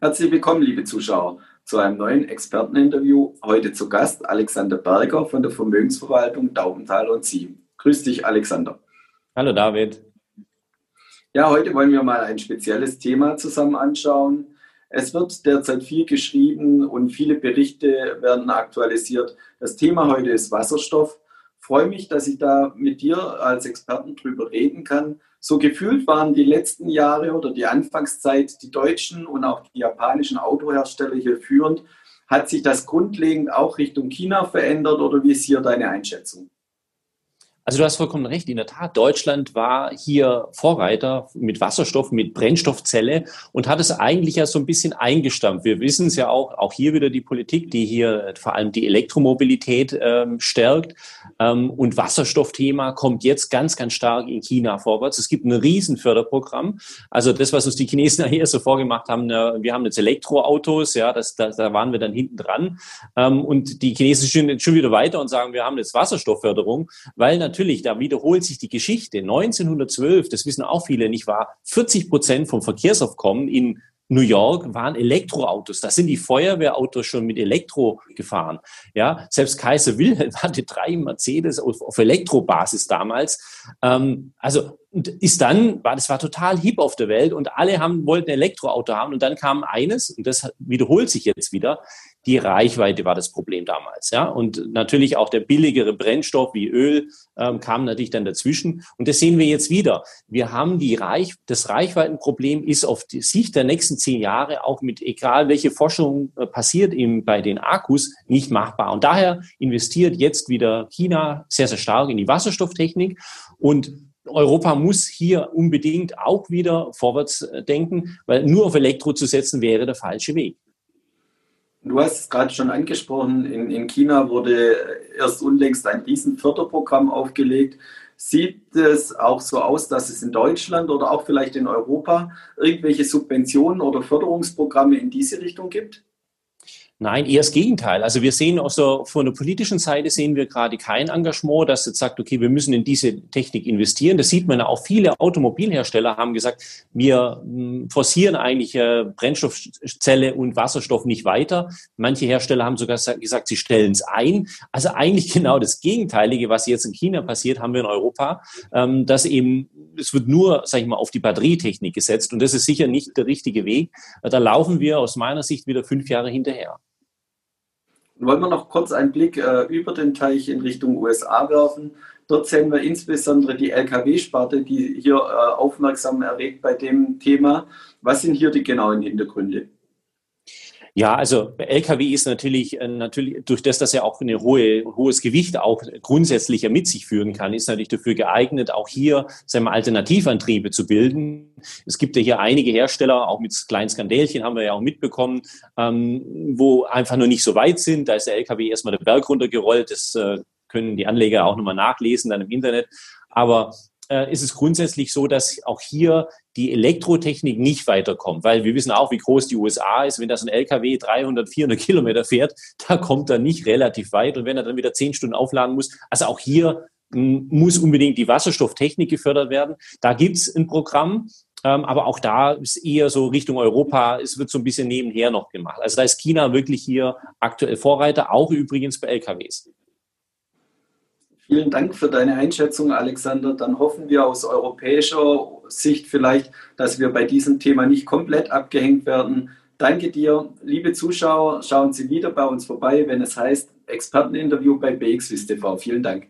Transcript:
Herzlich willkommen, liebe Zuschauer, zu einem neuen Experteninterview. Heute zu Gast Alexander Berger von der Vermögensverwaltung Daubenthal und Sie. Grüß dich, Alexander. Hallo, David. Ja, heute wollen wir mal ein spezielles Thema zusammen anschauen. Es wird derzeit viel geschrieben und viele Berichte werden aktualisiert. Das Thema heute ist Wasserstoff. Freue mich, dass ich da mit dir als Experten drüber reden kann so gefühlt waren die letzten Jahre oder die Anfangszeit die deutschen und auch die japanischen Autohersteller hier führend. Hat sich das grundlegend auch Richtung China verändert oder wie ist hier deine Einschätzung? Also du hast vollkommen recht. In der Tat, Deutschland war hier Vorreiter mit Wasserstoff, mit Brennstoffzelle und hat es eigentlich ja so ein bisschen eingestampft. Wir wissen es ja auch, auch hier wieder die Politik, die hier vor allem die Elektromobilität ähm, stärkt. Ähm, und Wasserstoffthema kommt jetzt ganz, ganz stark in China vorwärts. Es gibt ein Riesenförderprogramm. Also das, was uns die Chinesen hier so vorgemacht haben, wir haben jetzt Elektroautos, ja, das, das, da waren wir dann hinten dran. Ähm, und die Chinesen sind schon wieder weiter und sagen, wir haben jetzt Wasserstoffförderung, weil natürlich natürlich, da wiederholt sich die Geschichte. 1912, das wissen auch viele nicht wahr, 40 Prozent vom Verkehrsaufkommen in New York waren Elektroautos. Da sind die Feuerwehrautos schon mit Elektro gefahren. Ja, selbst Kaiser Wilhelm hatte drei Mercedes auf, auf Elektrobasis damals. Ähm, also und ist dann, war, das war total hip auf der Welt und alle haben, wollten Elektroauto haben und dann kam eines, und das wiederholt sich jetzt wieder, die Reichweite war das Problem damals. Ja? Und natürlich auch der billigere Brennstoff wie Öl ähm, kam natürlich dann dazwischen. Und das sehen wir jetzt wieder. Wir haben die Reich, das Reichweitenproblem ist auf die Sicht der nächsten zehn Jahre auch mit egal welche Forschung äh, passiert eben bei den Akkus nicht machbar. Und daher investiert jetzt wieder China sehr, sehr stark in die Wasserstofftechnik und Europa muss hier unbedingt auch wieder vorwärts äh, denken, weil nur auf Elektro zu setzen wäre der falsche Weg. Du hast es gerade schon angesprochen, in, in China wurde erst unlängst ein Riesenförderprogramm aufgelegt. Sieht es auch so aus, dass es in Deutschland oder auch vielleicht in Europa irgendwelche Subventionen oder Förderungsprogramme in diese Richtung gibt? Nein, eher das Gegenteil. Also wir sehen auch so von der politischen Seite sehen wir gerade kein Engagement, das jetzt sagt, okay, wir müssen in diese Technik investieren. Das sieht man auch. Viele Automobilhersteller haben gesagt, wir hm, forcieren eigentlich äh, Brennstoffzelle und Wasserstoff nicht weiter. Manche Hersteller haben sogar gesagt, sie stellen es ein. Also eigentlich genau das Gegenteilige, was jetzt in China passiert, haben wir in Europa, ähm, dass eben es wird nur, sag ich mal, auf die Batterietechnik gesetzt und das ist sicher nicht der richtige Weg. Da laufen wir aus meiner Sicht wieder fünf Jahre hinterher. Wollen wir noch kurz einen Blick äh, über den Teich in Richtung USA werfen? Dort sehen wir insbesondere die Lkw-Sparte, die hier äh, aufmerksam erregt bei dem Thema. Was sind hier die genauen Hintergründe? Ja, also LKW ist natürlich, äh, natürlich durch das, dass er auch eine hohe, hohes Gewicht auch grundsätzlich mit sich führen kann, ist natürlich dafür geeignet, auch hier wir, Alternativantriebe zu bilden. Es gibt ja hier einige Hersteller, auch mit kleinen Skandälchen haben wir ja auch mitbekommen, ähm, wo einfach nur nicht so weit sind. Da ist der LKW erstmal den Berg runtergerollt. Das äh, können die Anleger auch nochmal nachlesen dann im Internet. Aber äh, ist es grundsätzlich so, dass auch hier die Elektrotechnik nicht weiterkommt, weil wir wissen auch, wie groß die USA ist. Wenn das ein LKW 300, 400 Kilometer fährt, da kommt er nicht relativ weit. Und wenn er dann wieder zehn Stunden aufladen muss, also auch hier muss unbedingt die Wasserstofftechnik gefördert werden. Da gibt's ein Programm, ähm, aber auch da ist eher so Richtung Europa, es wird so ein bisschen nebenher noch gemacht. Also da ist China wirklich hier aktuell Vorreiter, auch übrigens bei LKWs. Vielen Dank für deine Einschätzung, Alexander. Dann hoffen wir aus europäischer Sicht vielleicht, dass wir bei diesem Thema nicht komplett abgehängt werden. Danke dir. Liebe Zuschauer, schauen Sie wieder bei uns vorbei, wenn es heißt Experteninterview bei BXWIST TV. Vielen Dank.